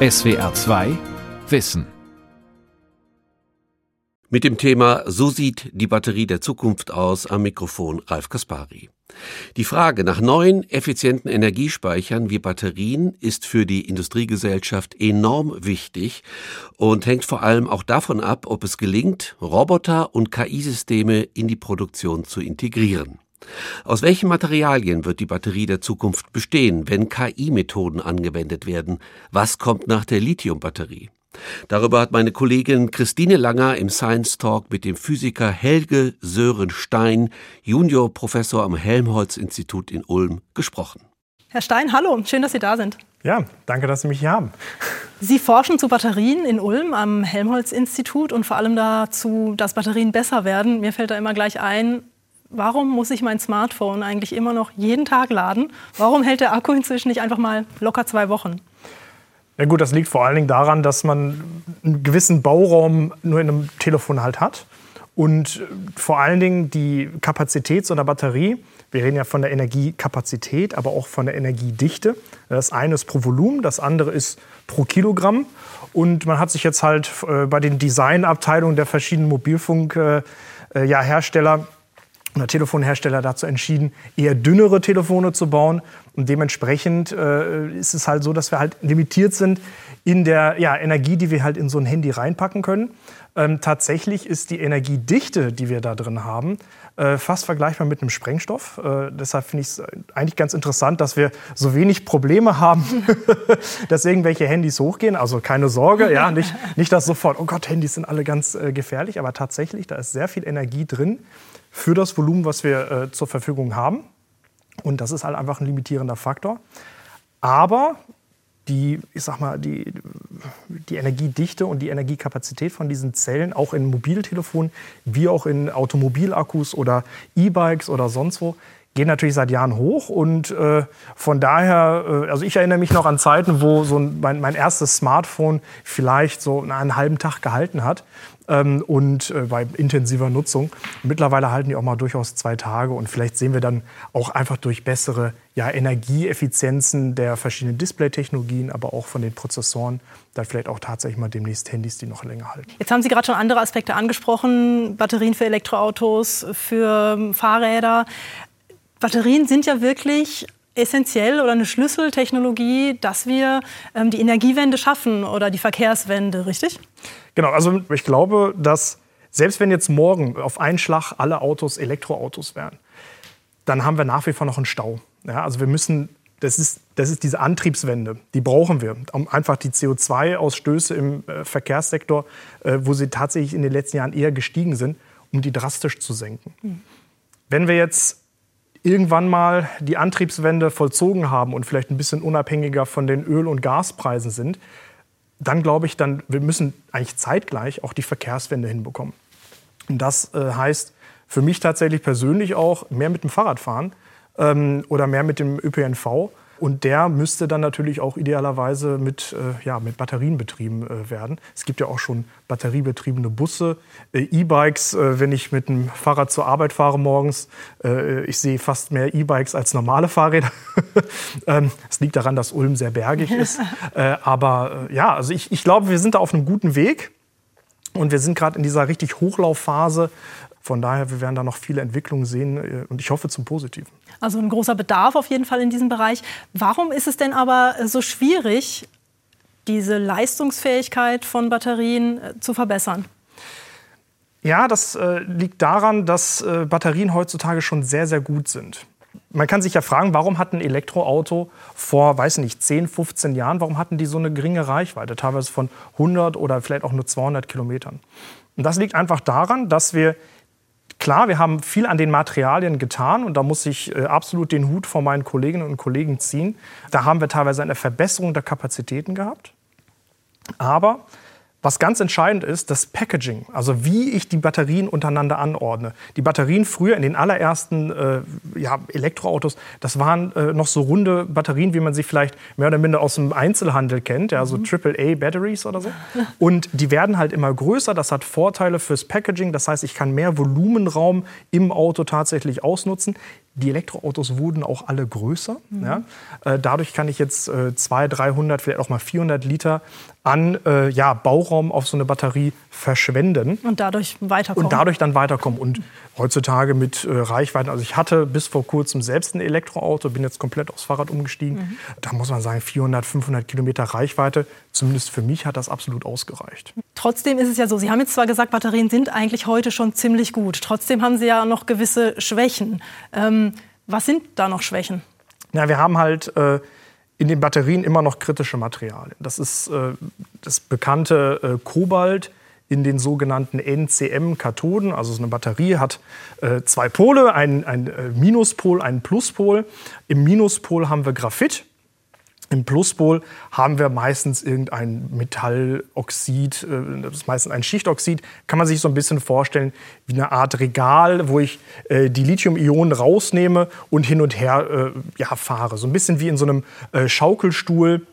SWR 2 Wissen. Mit dem Thema So sieht die Batterie der Zukunft aus am Mikrofon Ralf Kaspari. Die Frage nach neuen, effizienten Energiespeichern wie Batterien ist für die Industriegesellschaft enorm wichtig und hängt vor allem auch davon ab, ob es gelingt, Roboter und KI-Systeme in die Produktion zu integrieren. Aus welchen Materialien wird die Batterie der Zukunft bestehen, wenn KI-Methoden angewendet werden? Was kommt nach der Lithiumbatterie? Darüber hat meine Kollegin Christine Langer im Science Talk mit dem Physiker Helge Sören Stein, Juniorprofessor am Helmholtz-Institut in Ulm, gesprochen. Herr Stein, hallo, schön, dass Sie da sind. Ja, danke, dass Sie mich hier haben. Sie forschen zu Batterien in Ulm am Helmholtz-Institut und vor allem dazu, dass Batterien besser werden. Mir fällt da immer gleich ein, warum muss ich mein Smartphone eigentlich immer noch jeden Tag laden? Warum hält der Akku inzwischen nicht einfach mal locker zwei Wochen? Ja gut, das liegt vor allen Dingen daran, dass man einen gewissen Bauraum nur in einem Telefon halt hat. Und vor allen Dingen die Kapazität so einer Batterie, wir reden ja von der Energiekapazität, aber auch von der Energiedichte. Das eine ist pro Volumen, das andere ist pro Kilogramm. Und man hat sich jetzt halt äh, bei den Designabteilungen der verschiedenen Mobilfunkhersteller ja, oder Telefonhersteller dazu entschieden, eher dünnere Telefone zu bauen. Und dementsprechend äh, ist es halt so, dass wir halt limitiert sind in der ja, Energie, die wir halt in so ein Handy reinpacken können. Ähm, tatsächlich ist die Energiedichte, die wir da drin haben, äh, fast vergleichbar mit einem Sprengstoff. Äh, deshalb finde ich es eigentlich ganz interessant, dass wir so wenig Probleme haben, dass irgendwelche Handys hochgehen. Also keine Sorge, ja, nicht, nicht dass sofort, oh Gott, Handys sind alle ganz äh, gefährlich, aber tatsächlich, da ist sehr viel Energie drin für das Volumen, was wir äh, zur Verfügung haben. Und das ist halt einfach ein limitierender Faktor. Aber die, ich sag mal, die, die Energiedichte und die Energiekapazität von diesen Zellen, auch in Mobiltelefonen, wie auch in Automobilakkus oder E-Bikes oder sonst wo, gehen natürlich seit Jahren hoch. Und äh, von daher, äh, also ich erinnere mich noch an Zeiten, wo so mein, mein erstes Smartphone vielleicht so einen halben Tag gehalten hat ähm, und äh, bei intensiver Nutzung. Mittlerweile halten die auch mal durchaus zwei Tage und vielleicht sehen wir dann auch einfach durch bessere ja, Energieeffizienzen der verschiedenen Display-Technologien, aber auch von den Prozessoren, dann vielleicht auch tatsächlich mal demnächst Handys, die noch länger halten. Jetzt haben Sie gerade schon andere Aspekte angesprochen, Batterien für Elektroautos, für ähm, Fahrräder. Batterien sind ja wirklich essentiell oder eine Schlüsseltechnologie, dass wir ähm, die Energiewende schaffen oder die Verkehrswende, richtig? Genau, also ich glaube, dass selbst wenn jetzt morgen auf einen Schlag alle Autos Elektroautos wären, dann haben wir nach wie vor noch einen Stau. Ja, also wir müssen, das ist, das ist diese Antriebswende, die brauchen wir, um einfach die CO2-Ausstöße im äh, Verkehrssektor, äh, wo sie tatsächlich in den letzten Jahren eher gestiegen sind, um die drastisch zu senken. Mhm. Wenn wir jetzt irgendwann mal die Antriebswende vollzogen haben und vielleicht ein bisschen unabhängiger von den Öl- und Gaspreisen sind, dann glaube ich, dann, wir müssen eigentlich zeitgleich auch die Verkehrswende hinbekommen. Und das äh, heißt für mich tatsächlich persönlich auch mehr mit dem Fahrrad fahren ähm, oder mehr mit dem ÖPNV und der müsste dann natürlich auch idealerweise mit, äh, ja, mit Batterien betrieben äh, werden. Es gibt ja auch schon batteriebetriebene Busse, äh, E-Bikes. Äh, wenn ich mit dem Fahrrad zur Arbeit fahre morgens, äh, ich sehe fast mehr E-Bikes als normale Fahrräder. ähm, es liegt daran, dass Ulm sehr bergig ist. Äh, aber ja, also ich, ich glaube, wir sind da auf einem guten Weg. Und wir sind gerade in dieser richtig Hochlaufphase. Von daher, wir werden da noch viele Entwicklungen sehen und ich hoffe zum Positiven. Also ein großer Bedarf auf jeden Fall in diesem Bereich. Warum ist es denn aber so schwierig, diese Leistungsfähigkeit von Batterien äh, zu verbessern? Ja, das äh, liegt daran, dass äh, Batterien heutzutage schon sehr, sehr gut sind. Man kann sich ja fragen, warum hat ein Elektroauto vor, weiß nicht, 10, 15 Jahren, warum hatten die so eine geringe Reichweite, teilweise von 100 oder vielleicht auch nur 200 Kilometern? Und das liegt einfach daran, dass wir Klar, wir haben viel an den Materialien getan und da muss ich äh, absolut den Hut vor meinen Kolleginnen und Kollegen ziehen. Da haben wir teilweise eine Verbesserung der Kapazitäten gehabt. Aber was ganz entscheidend ist, das Packaging, also wie ich die Batterien untereinander anordne. Die Batterien früher in den allerersten äh, ja, Elektroautos, das waren äh, noch so runde Batterien, wie man sie vielleicht mehr oder minder aus dem Einzelhandel kennt, ja, so mhm. AAA Batteries oder so. Und die werden halt immer größer, das hat Vorteile fürs Packaging, das heißt, ich kann mehr Volumenraum im Auto tatsächlich ausnutzen. Die Elektroautos wurden auch alle größer. Mhm. Ja. Äh, dadurch kann ich jetzt äh, 200, 300, vielleicht auch mal 400 Liter an äh, ja, Bauraum auf so eine Batterie verschwenden Und dadurch weiterkommen. und dadurch dann weiterkommen. Und heutzutage mit äh, Reichweiten, also ich hatte bis vor kurzem selbst ein Elektroauto, bin jetzt komplett aufs Fahrrad umgestiegen. Da muss man sagen, 400, 500 Kilometer Reichweite, zumindest für mich hat das absolut ausgereicht. Trotzdem ist es ja so, Sie haben jetzt zwar gesagt, Batterien sind eigentlich heute schon ziemlich gut. Trotzdem haben Sie ja noch gewisse Schwächen. Ähm, was sind da noch Schwächen? Ja, wir haben halt äh, in den Batterien immer noch kritische Materialien. Das ist äh, das bekannte äh, Kobalt in den sogenannten NCM-Kathoden. Also so eine Batterie hat äh, zwei Pole, einen, einen äh, Minuspol, einen Pluspol. Im Minuspol haben wir Graphit. Im Pluspol haben wir meistens irgendein Metalloxid, äh, das ist meistens ein Schichtoxid. Kann man sich so ein bisschen vorstellen wie eine Art Regal, wo ich äh, die Lithium-Ionen rausnehme und hin und her ja, fahre. So ein bisschen wie in so einem Schaukelstuhl.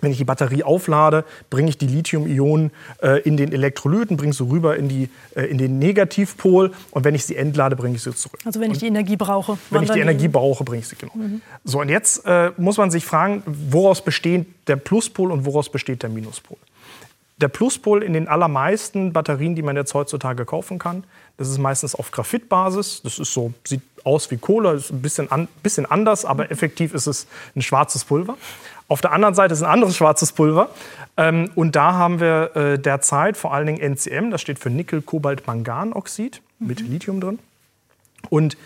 Wenn ich die Batterie auflade, bringe ich die Lithium-Ionen äh, in den Elektrolyten, bringe sie rüber in, die, äh, in den Negativpol und wenn ich sie entlade, bringe ich sie zurück. Also wenn ich die Energie brauche. Wenn ich die Energie brauche, bringe ich sie genau. So, und jetzt äh, muss man sich fragen, woraus besteht der Pluspol und woraus besteht der Minuspol? Der Pluspol in den allermeisten Batterien, die man jetzt heutzutage kaufen kann, das ist meistens auf Graphitbasis. Das ist so, sieht aus wie Kohle, ist ein bisschen, an, bisschen anders, aber effektiv ist es ein schwarzes Pulver. Auf der anderen Seite ist ein anderes schwarzes Pulver. Ähm, und da haben wir äh, derzeit vor allen Dingen NCM, das steht für Nickel-Kobalt-Manganoxid mit Lithium drin. Und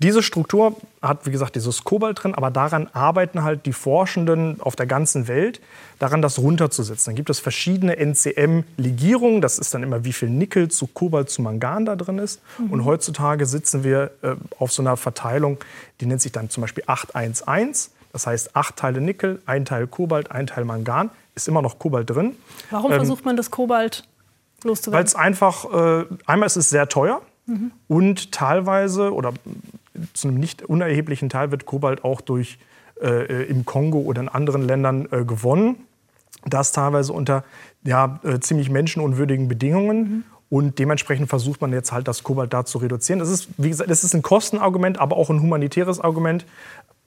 diese Struktur hat, wie gesagt, dieses Kobalt drin, aber daran arbeiten halt die Forschenden auf der ganzen Welt, daran das runterzusetzen. Dann gibt es verschiedene NCM-Legierungen, das ist dann immer, wie viel Nickel zu Kobalt zu Mangan da drin ist. Und heutzutage sitzen wir äh, auf so einer Verteilung, die nennt sich dann zum Beispiel 811. Das heißt, acht Teile Nickel, ein Teil Kobalt, ein Teil Mangan, ist immer noch Kobalt drin. Warum versucht man das Kobalt Weil loszuwerden? es einfach, äh, einmal ist es sehr teuer und teilweise oder zu einem nicht unerheblichen Teil wird Kobalt auch durch, äh, im Kongo oder in anderen Ländern äh, gewonnen. Das teilweise unter ja, äh, ziemlich menschenunwürdigen Bedingungen. Und dementsprechend versucht man jetzt halt das Kobalt da zu reduzieren. Das ist, wie gesagt, das ist ein Kostenargument, aber auch ein humanitäres Argument.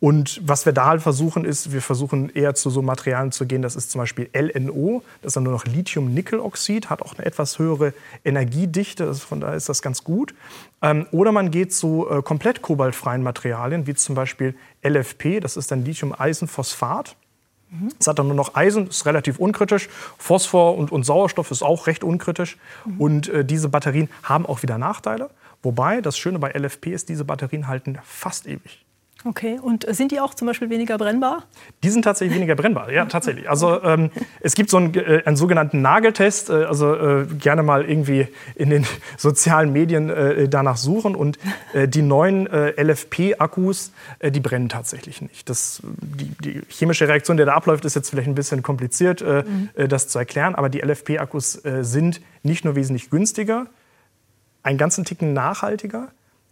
Und was wir da halt versuchen, ist, wir versuchen eher zu so Materialien zu gehen. Das ist zum Beispiel LNO, das ist dann nur noch Lithium-Nickel-Oxid, hat auch eine etwas höhere Energiedichte, von daher ist das ganz gut. Ähm, oder man geht zu äh, komplett kobaltfreien Materialien, wie zum Beispiel LFP, das ist dann Lithium-Eisenphosphat. Es hat dann nur noch Eisen, ist relativ unkritisch. Phosphor und, und Sauerstoff ist auch recht unkritisch. Und äh, diese Batterien haben auch wieder Nachteile. Wobei das Schöne bei LFP ist, diese Batterien halten fast ewig. Okay, und äh, sind die auch zum Beispiel weniger brennbar? Die sind tatsächlich weniger brennbar, ja, tatsächlich. Also ähm, es gibt so einen, äh, einen sogenannten Nageltest, äh, also äh, gerne mal irgendwie in den sozialen Medien äh, danach suchen. Und äh, die neuen LFP-Akkus, die brennen tatsächlich nicht. Das, die, die chemische Reaktion, die da abläuft, ist jetzt vielleicht ein bisschen kompliziert, äh, das zu erklären. Aber die LFP-Akkus sind nicht nur wesentlich günstiger, einen ganzen Ticken nachhaltiger,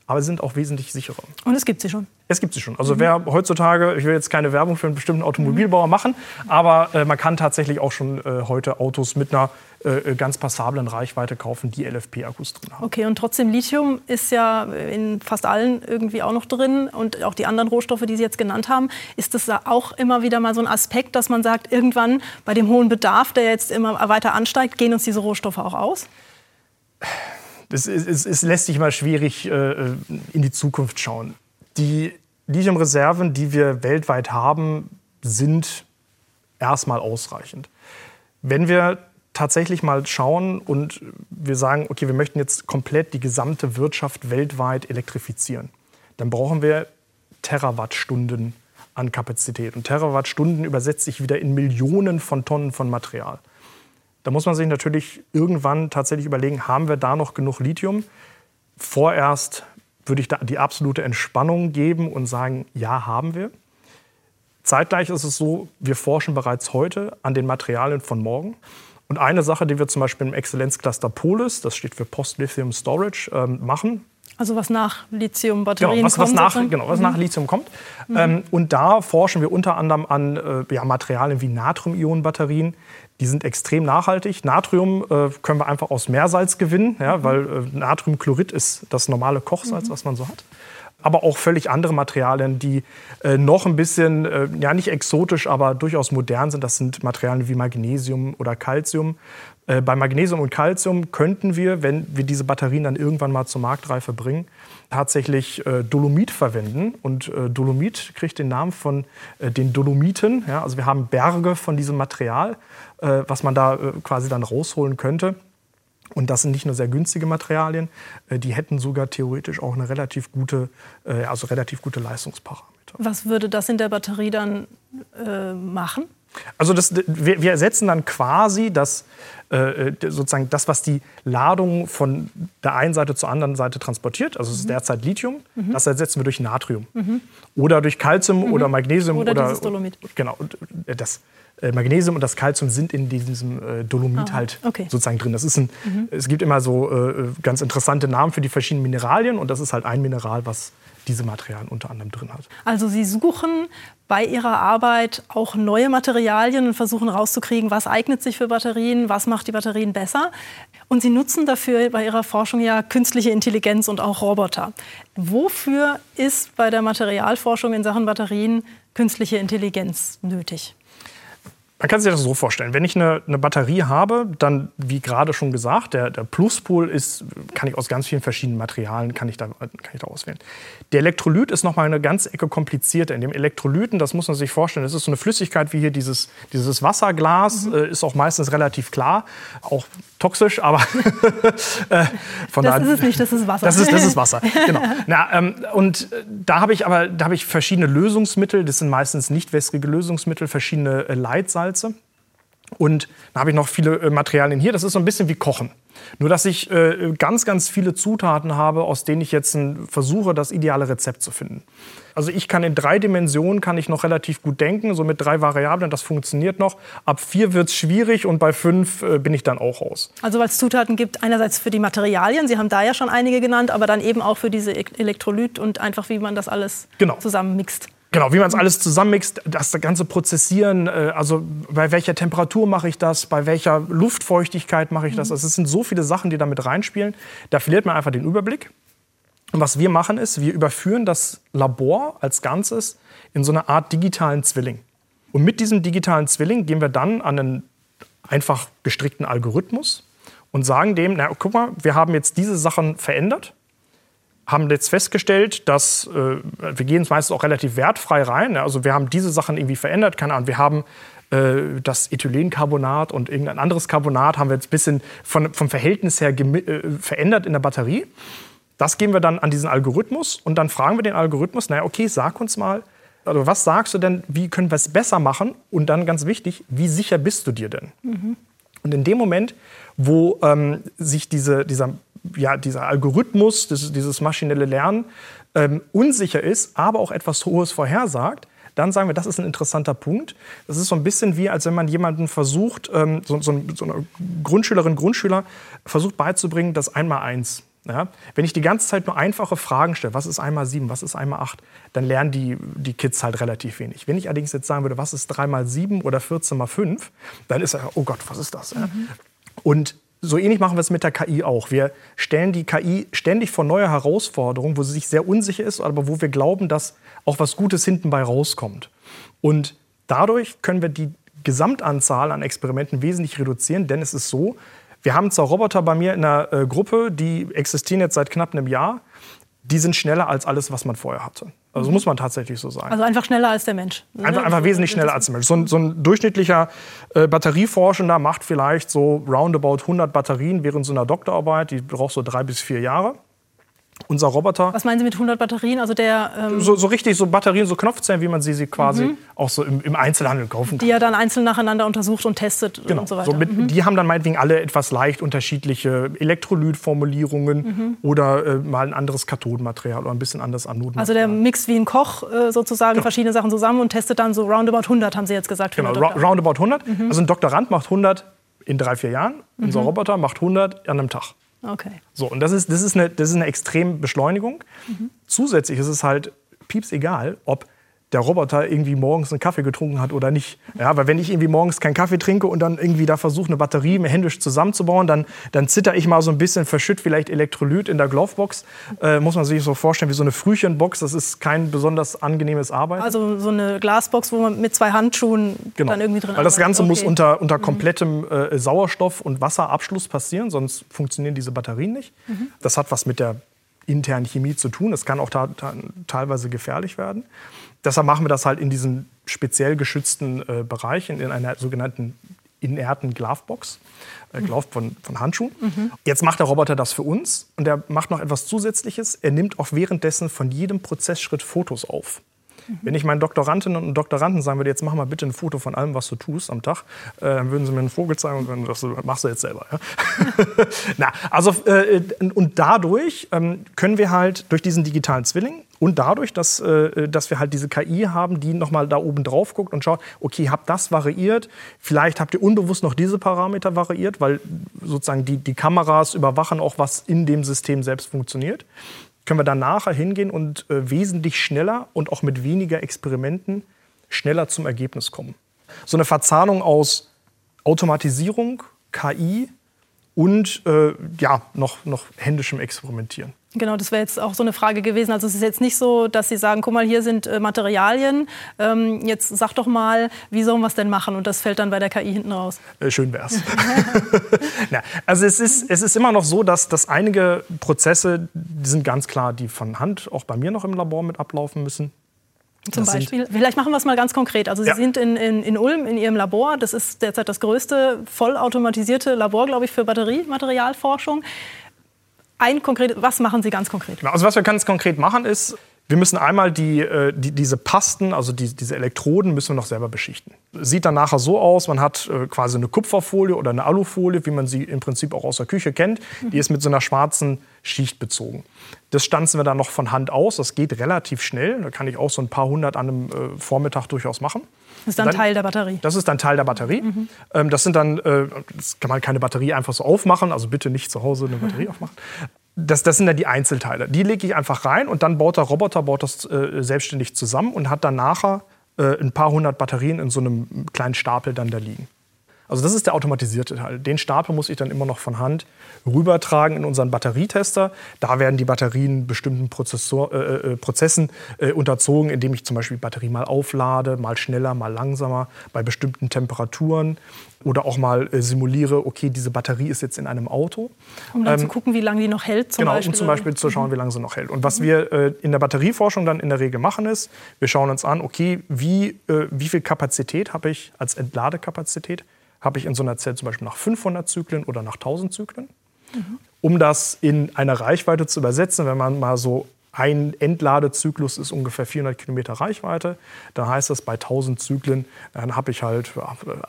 aber sind auch wesentlich sicherer. Und es gibt sie schon. Es gibt sie schon. Also wer heutzutage, ich will jetzt keine Werbung für einen bestimmten Automobilbauer machen, aber äh, man kann tatsächlich auch schon äh, heute Autos mit einer äh, ganz passablen Reichweite kaufen, die LFP-Akkus drin haben. Okay, und trotzdem Lithium ist ja in fast allen irgendwie auch noch drin und auch die anderen Rohstoffe, die Sie jetzt genannt haben. Ist das da auch immer wieder mal so ein Aspekt, dass man sagt, irgendwann bei dem hohen Bedarf, der jetzt immer weiter ansteigt, gehen uns diese Rohstoffe auch aus? Es, es, es lässt sich mal schwierig äh, in die Zukunft schauen. Die Lithiumreserven, die wir weltweit haben, sind erstmal ausreichend. Wenn wir tatsächlich mal schauen und wir sagen, okay, wir möchten jetzt komplett die gesamte Wirtschaft weltweit elektrifizieren, dann brauchen wir Terawattstunden an Kapazität. Und Terawattstunden übersetzt sich wieder in Millionen von Tonnen von Material. Da muss man sich natürlich irgendwann tatsächlich überlegen, haben wir da noch genug Lithium? Vorerst würde ich da die absolute Entspannung geben und sagen, ja, haben wir. Zeitgleich ist es so, wir forschen bereits heute an den Materialien von morgen. Und eine Sache, die wir zum Beispiel im Exzellenzcluster Polis, das steht für Post-Lithium Storage, ähm, machen, Also was nach Lithium-Batterien Genau, was, was, kommt, nach, sozusagen? genau, was nach Lithium kommt. Ähm, und da forschen wir unter anderem an äh, ja, Materialien wie Natrium-Ionen-Batterien. Die sind extrem nachhaltig. Natrium äh, können wir einfach aus Meersalz gewinnen, ja, weil äh, Natriumchlorid ist das normale Kochsalz, was man so hat. aber auch völlig andere Materialien, die äh, noch ein bisschen, äh, ja nicht exotisch, aber durchaus modern sind. Das sind Materialien wie Magnesium oder Calcium. Äh, bei Magnesium und Calcium könnten wir, wenn wir diese Batterien dann irgendwann mal zur Marktreife bringen, tatsächlich äh, Dolomit verwenden. Und äh, Dolomit kriegt den Namen von äh, den Dolomiten. Ja? Also wir haben Berge von diesem Material, was man da quasi dann rausholen könnte. Und das sind nicht nur sehr günstige Materialien, äh, die hätten sogar theoretisch auch eine relativ gute, äh, also relativ gute Leistungsparameter. Was würde das in der Batterie dann äh, machen? Also das, wir, wir ersetzen dann quasi das, äh, sozusagen das, was die Ladung von der einen Seite zur anderen Seite transportiert. Also es ist mhm. derzeit Lithium. Mhm. Das ersetzen wir durch Natrium. Mhm. Oder durch Calcium mhm. oder Magnesium. Oder, oder dieses Dolomit. Genau. Das, äh, Magnesium und das Calcium sind in diesem äh, Dolomit ah, halt okay. sozusagen drin. Das ist ein, mhm. Es gibt immer so äh, ganz interessante Namen für die verschiedenen Mineralien und das ist halt ein Mineral, was diese Materialien unter anderem drin hat. Also Sie suchen bei Ihrer Arbeit auch neue Materialien und versuchen rauszukriegen, was eignet sich für Batterien, was macht die Batterien besser. Und Sie nutzen dafür bei Ihrer Forschung ja künstliche Intelligenz und auch Roboter. Wofür ist bei der Materialforschung in Sachen Batterien künstliche Intelligenz nötig? Man kann sich das so vorstellen. Wenn ich eine, eine Batterie habe, dann, wie gerade schon gesagt, der, der Pluspol ist, kann ich aus ganz vielen verschiedenen Materialien kann ich da, kann ich da auswählen. Der Elektrolyt ist nochmal eine ganz Ecke komplizierter. In dem Elektrolyten, das muss man sich vorstellen, das ist so eine Flüssigkeit wie hier dieses, dieses Wasserglas, mhm. äh, ist auch meistens relativ klar, auch toxisch, aber äh, von das ist es nicht, das ist Wasser. Das ist, das ist Wasser, genau. Na, ähm, und äh, da habe ich aber da habe ich verschiedene Lösungsmittel, das sind meistens nicht wässrige Lösungsmittel, verschiedene äh, Leitsalze. Und da habe ich noch viele äh, Materialien hier. Das ist so ein bisschen wie Kochen. Nur, dass ich äh, ganz, ganz viele Zutaten habe, aus denen ich jetzt ein, versuche, das ideale Rezept zu finden. Also ich kann in drei Dimensionen kann ich noch relativ gut denken, so mit drei Variablen, das funktioniert noch. Ab vier wird es schwierig und bei fünf äh, bin ich dann auch raus. Also weil es Zutaten gibt, einerseits für die Materialien, Sie haben da ja schon einige genannt, aber dann eben auch für diese Elektrolyt und einfach, wie man das alles genau. zusammenmixt. Genau, wie man es alles zusammenmixt, das ganze Prozessieren, äh, also bei welcher Temperatur mache ich das, bei welcher Luftfeuchtigkeit mache ich das. Mhm. Also es sind so viele Sachen, die da mit reinspielen. Da verliert man einfach den Überblick. Und was wir machen ist, wir überführen das Labor als Ganzes in so eine Art digitalen Zwilling. Und mit diesem digitalen Zwilling gehen wir dann an einen einfach gestrickten Algorithmus und sagen dem, na guck mal, wir haben jetzt diese Sachen verändert haben jetzt festgestellt, dass äh, wir gehen meistens auch relativ wertfrei rein. Ja, also wir haben diese Sachen irgendwie verändert, keine Ahnung. Wir haben äh, das Ethylencarbonat und irgendein anderes Carbonat haben wir jetzt ein bisschen von, vom Verhältnis her äh, verändert in der Batterie. Das geben wir dann an diesen Algorithmus und dann fragen wir den Algorithmus, naja, okay, sag uns mal, also was sagst du denn, wie können wir es besser machen? Und dann ganz wichtig, wie sicher bist du dir denn? Mhm. Und in dem Moment, wo ähm, sich diese, dieser ja, dieser Algorithmus, dieses, dieses maschinelle Lernen ähm, unsicher ist, aber auch etwas Hohes vorhersagt, dann sagen wir, das ist ein interessanter Punkt. Das ist so ein bisschen wie, als wenn man jemanden versucht, ähm, so, so, so eine Grundschülerin, Grundschüler versucht beizubringen, das Einmal-Eins. Ja? Wenn ich die ganze Zeit nur einfache Fragen stelle, was ist einmal sieben, was ist einmal acht, dann lernen die, die Kids halt relativ wenig. Wenn ich allerdings jetzt sagen würde, was ist drei mal sieben oder 14 mal fünf, dann ist er, oh Gott, was ist das? Mhm. Und so ähnlich machen wir es mit der KI auch. Wir stellen die KI ständig vor neue Herausforderungen, wo sie sich sehr unsicher ist, aber wo wir glauben, dass auch was Gutes hinten bei rauskommt. Und dadurch können wir die Gesamtanzahl an Experimenten wesentlich reduzieren, denn es ist so, wir haben zwar Roboter bei mir in der äh, Gruppe, die existieren jetzt seit knapp einem Jahr, die sind schneller als alles, was man vorher hatte. Also muss man tatsächlich so sagen. Also einfach schneller als der Mensch. Einfach, einfach wesentlich schneller als der Mensch. So ein, so ein durchschnittlicher äh, Batterieforschender macht vielleicht so roundabout 100 Batterien während so einer Doktorarbeit. Die braucht so drei bis vier Jahre unser Roboter. Was meinen Sie mit 100 Batterien? Also der, ähm so, so, richtig, so Batterien, so Knopfzellen, wie man sie, sie quasi mhm. auch so im, im, Einzelhandel kaufen kann. Die er dann einzeln nacheinander untersucht und testet genau. und so weiter. So mit, mhm. Die haben dann meinetwegen alle etwas leicht unterschiedliche Elektrolytformulierungen mhm. oder äh, mal ein anderes Kathodenmaterial oder ein bisschen anderes Anodenmaterial. Also der mixt wie ein Koch äh, sozusagen genau. verschiedene Sachen zusammen und testet dann so roundabout 100, haben Sie jetzt gesagt. Genau, roundabout 100. Mhm. Also ein Doktorand macht 100 in drei, vier Jahren. Unser mhm. Roboter macht 100 an einem Tag. Okay. So, und das ist, das ist, eine, das ist eine extreme Beschleunigung. Mhm. Zusätzlich ist es halt pieps egal, ob der Roboter irgendwie morgens einen Kaffee getrunken hat oder nicht. Ja, weil wenn ich irgendwie morgens keinen Kaffee trinke und dann irgendwie da versuche, eine Batterie händisch zusammenzubauen, dann, dann zitter ich mal so ein bisschen, verschütt vielleicht Elektrolyt in der Glovebox. Äh, muss man sich so vorstellen wie so eine Frühchenbox. Das ist kein besonders angenehmes Arbeiten. Also so eine Glasbox, wo man mit zwei Handschuhen genau. dann irgendwie drin Weil das Ganze okay. muss unter, unter mhm. komplettem äh, Sauerstoff- und Wasserabschluss passieren, sonst funktionieren diese Batterien nicht. Mhm. Das hat was mit der internen Chemie zu tun. Das kann auch teilweise gefährlich werden. Deshalb machen wir das halt in diesen speziell geschützten äh, Bereichen, in einer sogenannten inerten Glovebox, äh, Glove von, von Handschuhen. Mhm. Jetzt macht der Roboter das für uns und er macht noch etwas Zusätzliches. Er nimmt auch währenddessen von jedem Prozessschritt Fotos auf. Wenn ich meinen Doktorandinnen und Doktoranden sagen würde, jetzt mach mal bitte ein Foto von allem, was du tust am Tag, äh, dann würden sie mir einen Vogel zeigen und dann das machst du jetzt selber. Ja? Na, also, äh, und dadurch ähm, können wir halt durch diesen digitalen Zwilling und dadurch, dass, äh, dass wir halt diese KI haben, die nochmal da oben drauf guckt und schaut, okay, habt das variiert, vielleicht habt ihr unbewusst noch diese Parameter variiert, weil sozusagen die, die Kameras überwachen auch, was in dem System selbst funktioniert können wir dann nachher hingehen und äh, wesentlich schneller und auch mit weniger Experimenten schneller zum Ergebnis kommen. So eine Verzahnung aus Automatisierung, KI und äh, ja, noch, noch händischem Experimentieren. Genau, das wäre jetzt auch so eine Frage gewesen. Also es ist jetzt nicht so, dass Sie sagen, guck mal, hier sind äh, Materialien. Ähm, jetzt sag doch mal, wie sollen wir es denn machen? Und das fällt dann bei der KI hinten raus. Äh, schön wär's. Na, also es ist, es ist immer noch so, dass, dass einige Prozesse, die sind ganz klar, die von Hand auch bei mir noch im Labor mit ablaufen müssen. Zum das Beispiel? Vielleicht machen wir es mal ganz konkret. Also Sie ja. sind in, in, in, Ulm in Ihrem Labor. Das ist derzeit das größte vollautomatisierte Labor, glaube ich, für Batteriematerialforschung ein konkret, was machen Sie ganz konkret? Also was wir ganz konkret machen ist, wir müssen einmal die, äh, die, diese Pasten, also die, diese Elektroden, müssen wir noch selber beschichten. Sieht dann nachher so aus, man hat äh, quasi eine Kupferfolie oder eine Alufolie, wie man sie im Prinzip auch aus der Küche kennt. Die ist mit so einer schwarzen Schicht bezogen. Das stanzen wir dann noch von Hand aus. Das geht relativ schnell. Da kann ich auch so ein paar hundert an einem äh, Vormittag durchaus machen. Das ist dann, dann, Teil der Batterie. Das ist dann Teil der Batterie. Mhm. Ähm, das sind dann, äh, das kann man keine Batterie einfach so aufmachen. Also bitte nicht zu Hause eine Batterie mhm. aufmachen das, das sind dann die Einzelteile. Die lege ich einfach rein und dann baut der Roboter baut das äh, selbstständig zusammen und hat dann nachher äh, ein paar hundert Batterien in so einem kleinen Stapel dann da liegen. Also das ist der automatisierte Teil. Den Stapel muss ich dann immer noch von Hand rübertragen in unseren Batterietester. Da werden die Batterien bestimmten Prozessor, äh, äh, Prozessen äh, unterzogen, indem ich zum Beispiel die Batterie mal auflade, mal schneller, mal langsamer, bei bestimmten Temperaturen oder auch mal äh, simuliere, okay, diese Batterie ist jetzt in einem Auto. Um dann ähm, zu gucken, wie lange die noch hält zum genau, Beispiel. um zum Beispiel zu schauen, mhm. wie lange sie noch hält. Und was mhm. wir äh, in der Batterieforschung dann in der Regel machen ist, wir schauen uns an, okay, wie, äh, wie viel Kapazität habe ich als Entladekapazität habe ich in so einer Zelle zum Beispiel nach 500 Zyklen oder nach 1000 Zyklen. Mhm. Um das in eine Reichweite zu übersetzen, wenn man mal so ein Entladezyklus ist ungefähr 400 Kilometer Reichweite. Dann heißt das bei 1000 Zyklen, dann habe ich halt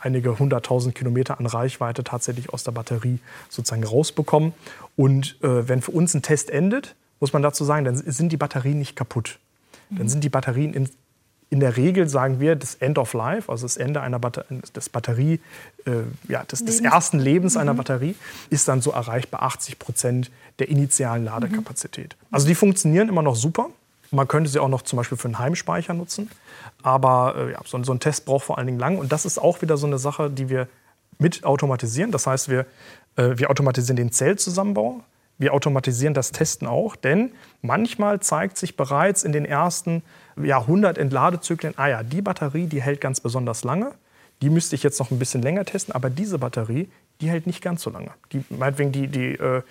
einige hunderttausend Kilometer an Reichweite tatsächlich aus der Batterie sozusagen rausbekommen. Und äh, wenn für uns ein Test endet, muss man dazu sagen, dann sind die Batterien nicht kaputt. Dann sind die Batterien in, in der Regel sagen wir, das End of Life, also das Ende einer Batter des Batterie, äh, ja, des, des, ersten Lebens mhm. einer Batterie, ist dann so erreicht bei 80 Prozent der initialen Ladekapazität. Mhm. Also die funktionieren immer noch super. Man könnte sie auch noch zum Beispiel für einen Heimspeicher nutzen. Aber äh, ja, so, so, ein Test braucht vor allen Dingen lang. Und das ist auch wieder so eine Sache, die wir mit automatisieren. Das heißt, wir, äh, wir automatisieren den Zellzusammenbau. Wir automatisieren das Testen auch, denn manchmal zeigt sich bereits in den ersten ja, 100 Entladezyklen, ah ja, die Batterie, die hält ganz besonders lange. Die müsste ich jetzt noch ein bisschen länger testen, aber diese Batterie, die hält nicht ganz so lange. Die, meinetwegen, die, die äh,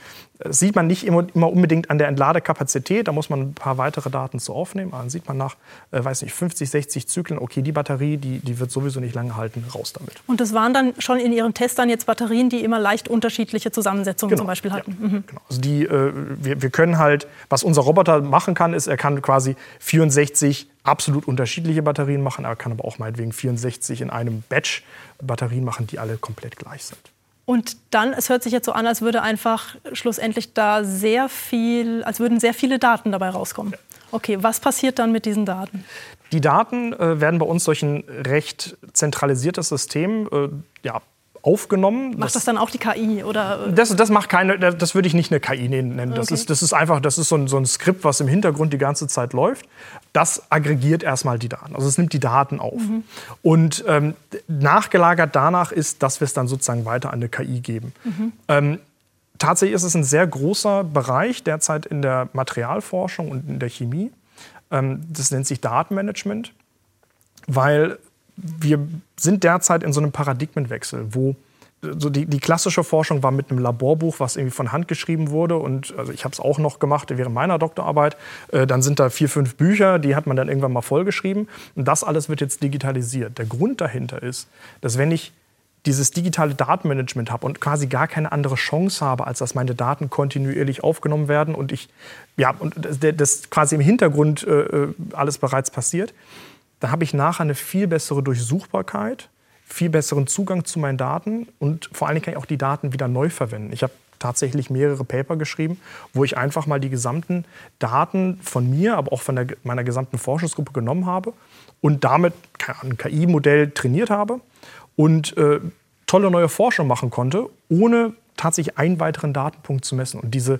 sieht man nicht immer, immer, unbedingt an der Entladekapazität. Da muss man ein paar weitere Daten zu aufnehmen. dann sieht man nach, äh, weiß nicht, 50, 60 Zyklen, okay, die Batterie, die, die wird sowieso nicht lange halten, raus damit. Und das waren dann schon in Ihren Testern jetzt Batterien, die immer leicht unterschiedliche Zusammensetzungen genau, zum Beispiel hatten? Ja, mhm. genau. Also die, äh, wir, wir können halt, was unser Roboter machen kann, ist, er kann quasi 64 absolut unterschiedliche Batterien machen. Er kann aber auch meinetwegen 64 in einem Batch Batterien machen, die alle komplett gleich sind. Und dann, es hört sich jetzt so an, als würde einfach schlussendlich da sehr viel, als würden sehr viele Daten dabei rauskommen. Okay, was passiert dann mit diesen Daten? Die Daten äh, werden bei uns durch ein recht zentralisiertes System äh, ja, aufgenommen. Macht das, das, dann auch die KI? Oder? Das, das macht keine, das würde ich nicht eine KI nennen. Das, okay. ist, das ist einfach, das ist so ein, so ein Skript, was im Hintergrund die ganze Zeit läuft. Das aggregiert erstmal die Daten. Also es nimmt die Daten auf. Mhm. Und ähm, nachgelagert danach ist, dass wir es dann sozusagen weiter an eine KI geben. Mhm. Ähm, tatsächlich ist es ein sehr großer Bereich derzeit in der Materialforschung und in der Chemie. Ähm, das nennt sich Datenmanagement, weil wir sind derzeit in so einem Paradigmenwechsel, wo so die, die klassische Forschung war mit einem Laborbuch, was irgendwie von Hand geschrieben wurde. Und also ich habe es auch noch gemacht während meiner Doktorarbeit. Äh, dann sind da vier, fünf Bücher, die hat man dann irgendwann mal vollgeschrieben. Und das alles wird jetzt digitalisiert. Der Grund dahinter ist, dass wenn ich dieses digitale Datenmanagement habe und quasi gar keine andere Chance habe, als dass meine Daten kontinuierlich aufgenommen werden und ich ja und das, das quasi im Hintergrund äh, äh alles bereits passiert, da habe ich nachher eine viel bessere Durchsuchbarkeit, viel besseren Zugang zu meinen Daten und vor allen Dingen kann ich auch die Daten wieder neu verwenden. Ich habe tatsächlich mehrere Paper geschrieben, wo ich einfach mal die gesamten Daten von mir, aber auch von der, meiner gesamten Forschungsgruppe genommen habe und damit ein KI-Modell trainiert habe und äh, tolle neue Forschung machen konnte, ohne tatsächlich einen weiteren Datenpunkt zu messen. Und diese,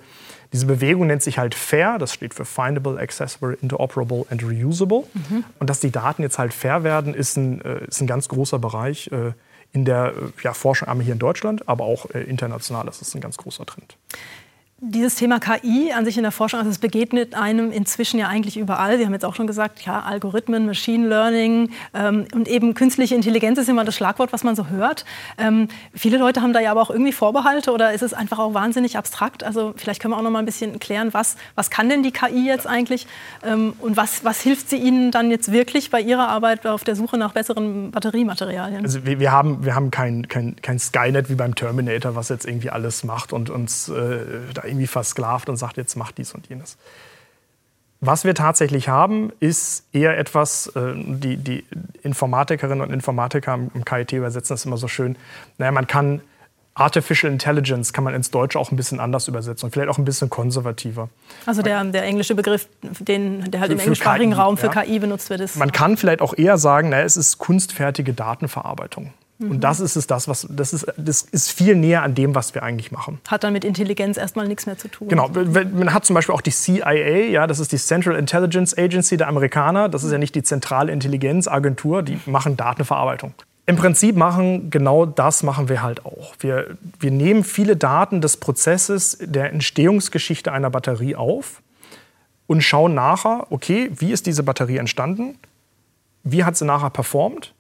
diese Bewegung nennt sich halt FAIR, das steht für Findable, Accessible, Interoperable and Reusable. Mhm. Und dass die Daten jetzt halt fair werden, ist ein, äh, ist ein ganz großer Bereich äh, in der äh, ja, Forschung, einmal hier in Deutschland, aber auch international. Das ist ein ganz großer Trend. Dieses Thema KI an sich in der Forschung, also es begegnet einem inzwischen ja eigentlich überall. Sie haben jetzt auch schon gesagt, ja, Algorithmen, Machine Learning ähm, und eben künstliche Intelligenz ist immer das Schlagwort, was man so hört. Ähm, viele Leute haben da ja aber auch irgendwie Vorbehalte oder ist es einfach auch wahnsinnig abstrakt? Also vielleicht können wir auch noch mal ein bisschen klären, was, was kann denn die KI jetzt eigentlich ähm, und was, was hilft sie Ihnen dann jetzt wirklich bei Ihrer Arbeit auf der Suche nach besseren Batteriematerialien? Also wir, wir haben, wir haben kein, kein, kein Skynet wie beim Terminator, was jetzt irgendwie alles macht und uns äh, da irgendwie versklavt und sagt, jetzt mach dies und jenes. Was wir tatsächlich haben, ist eher etwas, äh, die, die Informatikerinnen und Informatiker im KIT übersetzen das immer so schön, naja, man kann Artificial Intelligence kann man ins Deutsche auch ein bisschen anders übersetzen und vielleicht auch ein bisschen konservativer. Also der, der englische Begriff, den, der halt für, im englischsprachigen KI, Raum für ja. KI benutzt wird, ist. Man kann vielleicht auch eher sagen, naja, es ist kunstfertige Datenverarbeitung. Und mhm. das ist es, das, was, das, ist, das ist viel näher an dem, was wir eigentlich machen. Hat dann mit Intelligenz erstmal nichts mehr zu tun. Genau. Man hat zum Beispiel auch die CIA, ja, das ist die Central Intelligence Agency der Amerikaner. Das ist ja nicht die zentrale Intelligenzagentur, die machen Datenverarbeitung. Im Prinzip machen genau das machen wir halt auch. Wir, wir nehmen viele Daten des Prozesses der Entstehungsgeschichte einer Batterie auf und schauen nachher, okay, wie ist diese Batterie entstanden? Wie hat sie nachher performt?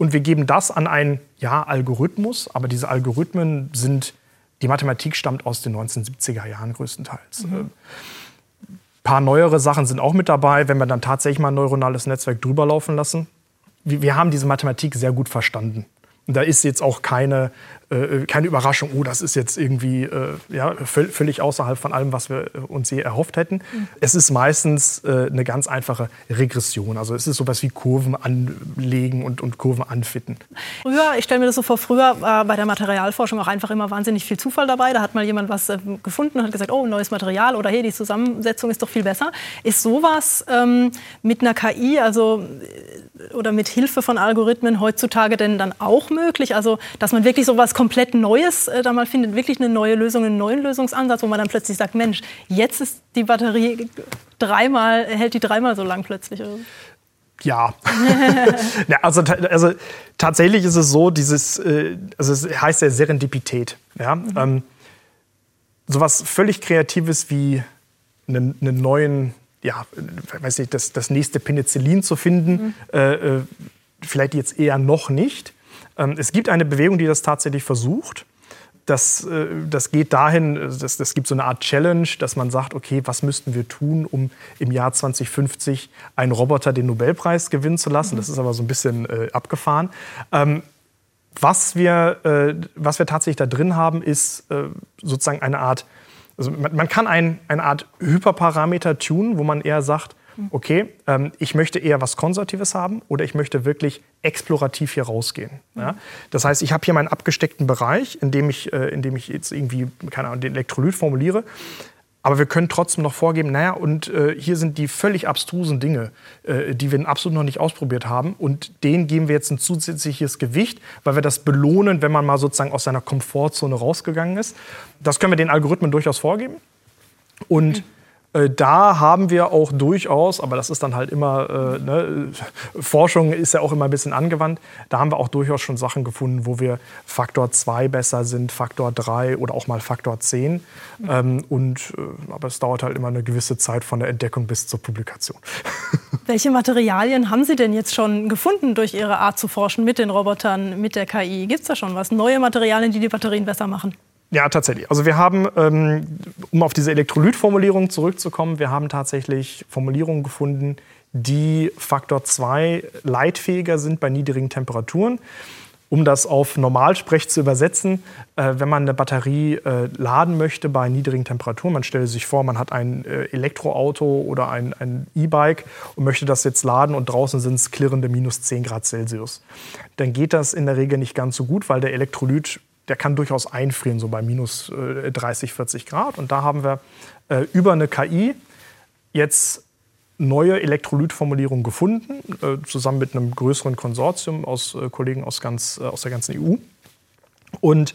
Und wir geben das an einen ja, Algorithmus, aber diese Algorithmen sind, die Mathematik stammt aus den 1970er Jahren größtenteils. Mhm. Ein äh, paar neuere Sachen sind auch mit dabei, wenn wir dann tatsächlich mal ein neuronales Netzwerk drüber laufen lassen. Wir haben diese Mathematik sehr gut verstanden. Und da ist jetzt auch keine, äh, keine Überraschung, oh, das ist jetzt irgendwie äh, ja, völlig außerhalb von allem, was wir uns je erhofft hätten. Mhm. Es ist meistens äh, eine ganz einfache Regression. Also es ist sowas wie Kurven anlegen und, und Kurven anfitten. Früher, ich stelle mir das so vor, früher war bei der Materialforschung auch einfach immer wahnsinnig viel Zufall dabei. Da hat mal jemand was äh, gefunden und hat gesagt, oh, neues Material oder hey, die Zusammensetzung ist doch viel besser. Ist sowas ähm, mit einer KI, also äh, oder mit Hilfe von Algorithmen heutzutage denn dann auch möglich? Also, dass man wirklich sowas komplett Neues äh, da mal findet, wirklich eine neue Lösung, einen neuen Lösungsansatz, wo man dann plötzlich sagt, Mensch, jetzt ist die Batterie dreimal, hält die dreimal so lang plötzlich. Ja. ja also, also tatsächlich ist es so, dieses, äh, also es heißt ja Serendipität. Ja? Mhm. Ähm, sowas völlig Kreatives wie einen, einen neuen, ja, weiß nicht, das, das nächste Penicillin zu finden, mhm. äh, äh vielleicht jetzt eher noch nicht. Ähm, es gibt eine Bewegung, die das tatsächlich versucht. Das, äh, das geht dahin, das, das gibt so eine Art Challenge, dass man sagt, okay, was müssten wir tun, um im Jahr 2050 einen Roboter den Nobelpreis gewinnen zu lassen. Das ist aber so ein bisschen äh, abgefahren. Ähm, was, wir, äh, was wir tatsächlich da drin haben, ist äh, sozusagen eine Art, also man, man kann ein, eine Art Hyperparameter tunen, wo man eher sagt, okay, ähm, ich möchte eher was Konservatives haben oder ich möchte wirklich explorativ hier rausgehen. Ja? Das heißt, ich habe hier meinen abgesteckten Bereich, in dem ich, äh, in dem ich jetzt irgendwie, keine Ahnung, den Elektrolyt formuliere. Aber wir können trotzdem noch vorgeben, naja, und äh, hier sind die völlig abstrusen Dinge, äh, die wir absolut noch nicht ausprobiert haben. Und denen geben wir jetzt ein zusätzliches Gewicht, weil wir das belohnen, wenn man mal sozusagen aus seiner Komfortzone rausgegangen ist. Das können wir den Algorithmen durchaus vorgeben. Und mhm da haben wir auch durchaus, aber das ist dann halt immer, äh, ne, Forschung ist ja auch immer ein bisschen angewandt, da haben wir auch durchaus schon Sachen gefunden, wo wir Faktor 2 besser sind, Faktor 3 oder auch mal Faktor 10. Ähm, und, äh, aber es dauert halt immer eine gewisse Zeit von der Entdeckung bis zur Publikation. Welche Materialien haben Sie denn jetzt schon gefunden durch Ihre Art zu forschen mit den Robotern, mit der KI? Gibt es da schon was? Neue Materialien, die die Batterien besser machen? Ja, tatsächlich. Also wir haben, ähm, um auf diese Elektrolytformulierung zurückzukommen, wir haben tatsächlich Formulierungen gefunden, die Faktor 2 leitfähiger sind bei niedrigen Temperaturen. Um das auf Normalsprech zu übersetzen, äh, wenn man eine Batterie äh, laden möchte bei niedrigen Temperaturen, man stelle sich vor, man hat ein äh, Elektroauto oder ein E-Bike und möchte das jetzt laden und draußen sind es klirrende minus 10 Grad Celsius. Dann geht das in der Regel nicht ganz so gut, weil der Elektrolyt der kann durchaus einfrieren, so bei minus 30, äh, 40 Grad. Und da haben wir äh, über eine KI jetzt neue Elektrolytformulierungen gefunden, äh, zusammen mit einem größeren Konsortium aus äh, Kollegen aus, ganz, äh, aus der ganzen EU. Und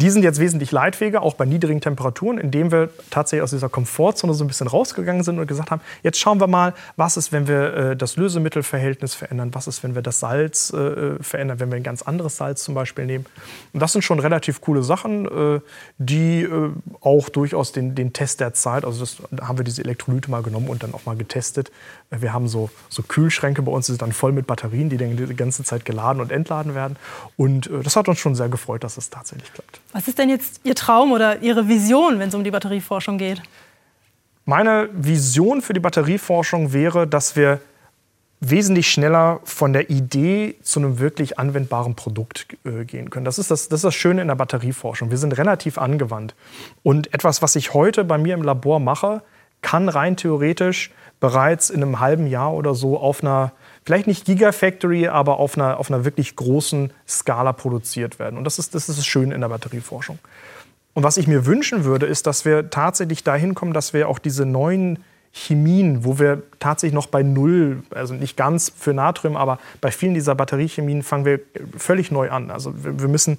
die sind jetzt wesentlich leitfähiger, auch bei niedrigen Temperaturen, indem wir tatsächlich aus dieser Komfortzone so ein bisschen rausgegangen sind und gesagt haben, jetzt schauen wir mal, was ist, wenn wir äh, das Lösemittelverhältnis verändern, was ist, wenn wir das Salz äh, verändern, wenn wir ein ganz anderes Salz zum Beispiel nehmen. Und das sind schon relativ coole Sachen, äh, die äh, auch durchaus den, den Test der Zeit, also das, da haben wir diese Elektrolyte mal genommen und dann auch mal getestet. Wir haben so, so Kühlschränke bei uns, die sind dann voll mit Batterien, die dann die ganze Zeit geladen und entladen werden. Und äh, das hat uns schon sehr gefreut, dass es tatsächlich klappt. Was ist denn jetzt Ihr Traum oder Ihre Vision, wenn es um die Batterieforschung geht? Meine Vision für die Batterieforschung wäre, dass wir wesentlich schneller von der Idee zu einem wirklich anwendbaren Produkt äh, gehen können. Das ist das, das ist das Schöne in der Batterieforschung. Wir sind relativ angewandt. Und etwas, was ich heute bei mir im Labor mache, kann rein theoretisch bereits in einem halben Jahr oder so auf einer vielleicht nicht Gigafactory, aber auf einer, auf einer wirklich großen Skala produziert werden. Und das ist, das ist das Schöne in der Batterieforschung. Und was ich mir wünschen würde, ist, dass wir tatsächlich dahin kommen, dass wir auch diese neuen Chemien, wo wir tatsächlich noch bei Null, also nicht ganz für Natrium, aber bei vielen dieser Batteriechemien fangen wir völlig neu an. Also wir, müssen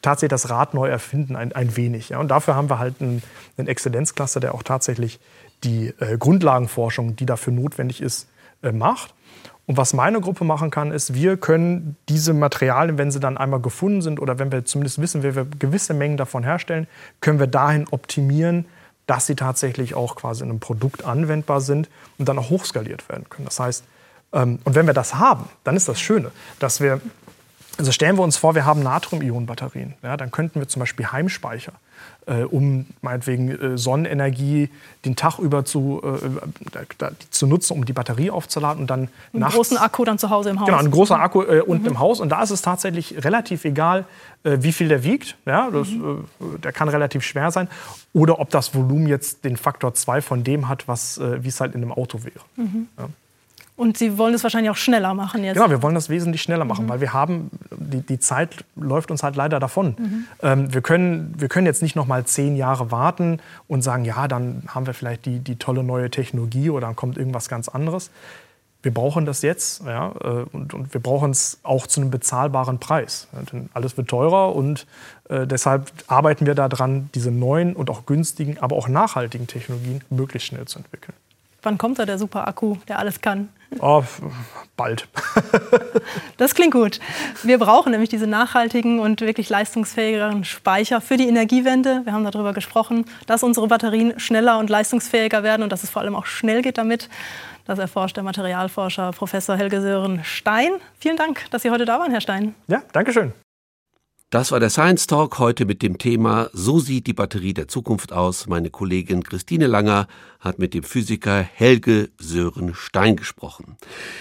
tatsächlich das Rad neu erfinden, ein, ein wenig. Ja. Und dafür haben wir halt einen, einen Exzellenzcluster, der auch tatsächlich die äh, Grundlagenforschung, die dafür notwendig ist, äh, macht. Und was meine Gruppe machen kann, ist, wir können diese Materialien, wenn sie dann einmal gefunden sind oder wenn wir zumindest wissen, wie wir gewisse Mengen davon herstellen, können wir dahin optimieren, dass sie tatsächlich auch quasi in einem Produkt anwendbar sind und dann auch hochskaliert werden können. Das heißt, ähm, und wenn wir das haben, dann ist das Schöne, dass wir, also stellen wir uns vor, wir haben Natrium-Ionen-Batterien, ja, dann könnten wir zum Beispiel Heimspeicher äh, um meinetwegen äh, Sonnenenergie den Tag über zu, äh, zu nutzen, um die Batterie aufzuladen und dann einen nachts, großen Akku dann zu Hause im Haus. Genau, einen großen Akku äh, unten mhm. im Haus. Und da ist es tatsächlich relativ egal, äh, wie viel der wiegt. Ja, das, mhm. Äh, der kann relativ schwer sein. Oder ob das Volumen jetzt den Faktor 2 von dem hat, was wie es halt in einem Auto wäre. Mhm. Ja. Und Sie wollen es wahrscheinlich auch schneller machen jetzt. Genau, wir wollen das wesentlich schneller machen, mhm. weil wir haben, die, die Zeit läuft uns halt leider davon. Mhm. Ähm, wir, können, wir können jetzt nicht noch mal zehn Jahre warten und sagen, ja, dann haben wir vielleicht die, die tolle neue Technologie oder dann kommt irgendwas ganz anderes. Wir brauchen das jetzt ja, äh, und, und wir brauchen es auch zu einem bezahlbaren Preis. Denn alles wird teurer und äh, deshalb arbeiten wir daran, diese neuen und auch günstigen, aber auch nachhaltigen Technologien möglichst schnell zu entwickeln. Wann kommt da der Super-Akku, der alles kann? Oh, bald. das klingt gut. Wir brauchen nämlich diese nachhaltigen und wirklich leistungsfähigeren Speicher für die Energiewende. Wir haben darüber gesprochen, dass unsere Batterien schneller und leistungsfähiger werden und dass es vor allem auch schnell geht damit. Das erforscht der Materialforscher Professor Helge Sören Stein. Vielen Dank, dass Sie heute da waren, Herr Stein. Ja, danke schön. Das war der Science Talk heute mit dem Thema So sieht die Batterie der Zukunft aus. Meine Kollegin Christine Langer hat mit dem Physiker Helge Sören Stein gesprochen.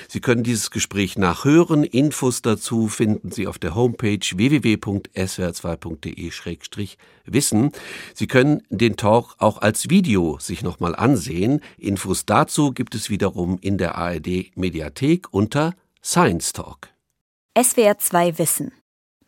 Sie können dieses Gespräch nachhören. Infos dazu finden Sie auf der Homepage www.swr2.de-wissen. Sie können den Talk auch als Video sich nochmal ansehen. Infos dazu gibt es wiederum in der ARD Mediathek unter Science Talk. SWR2 Wissen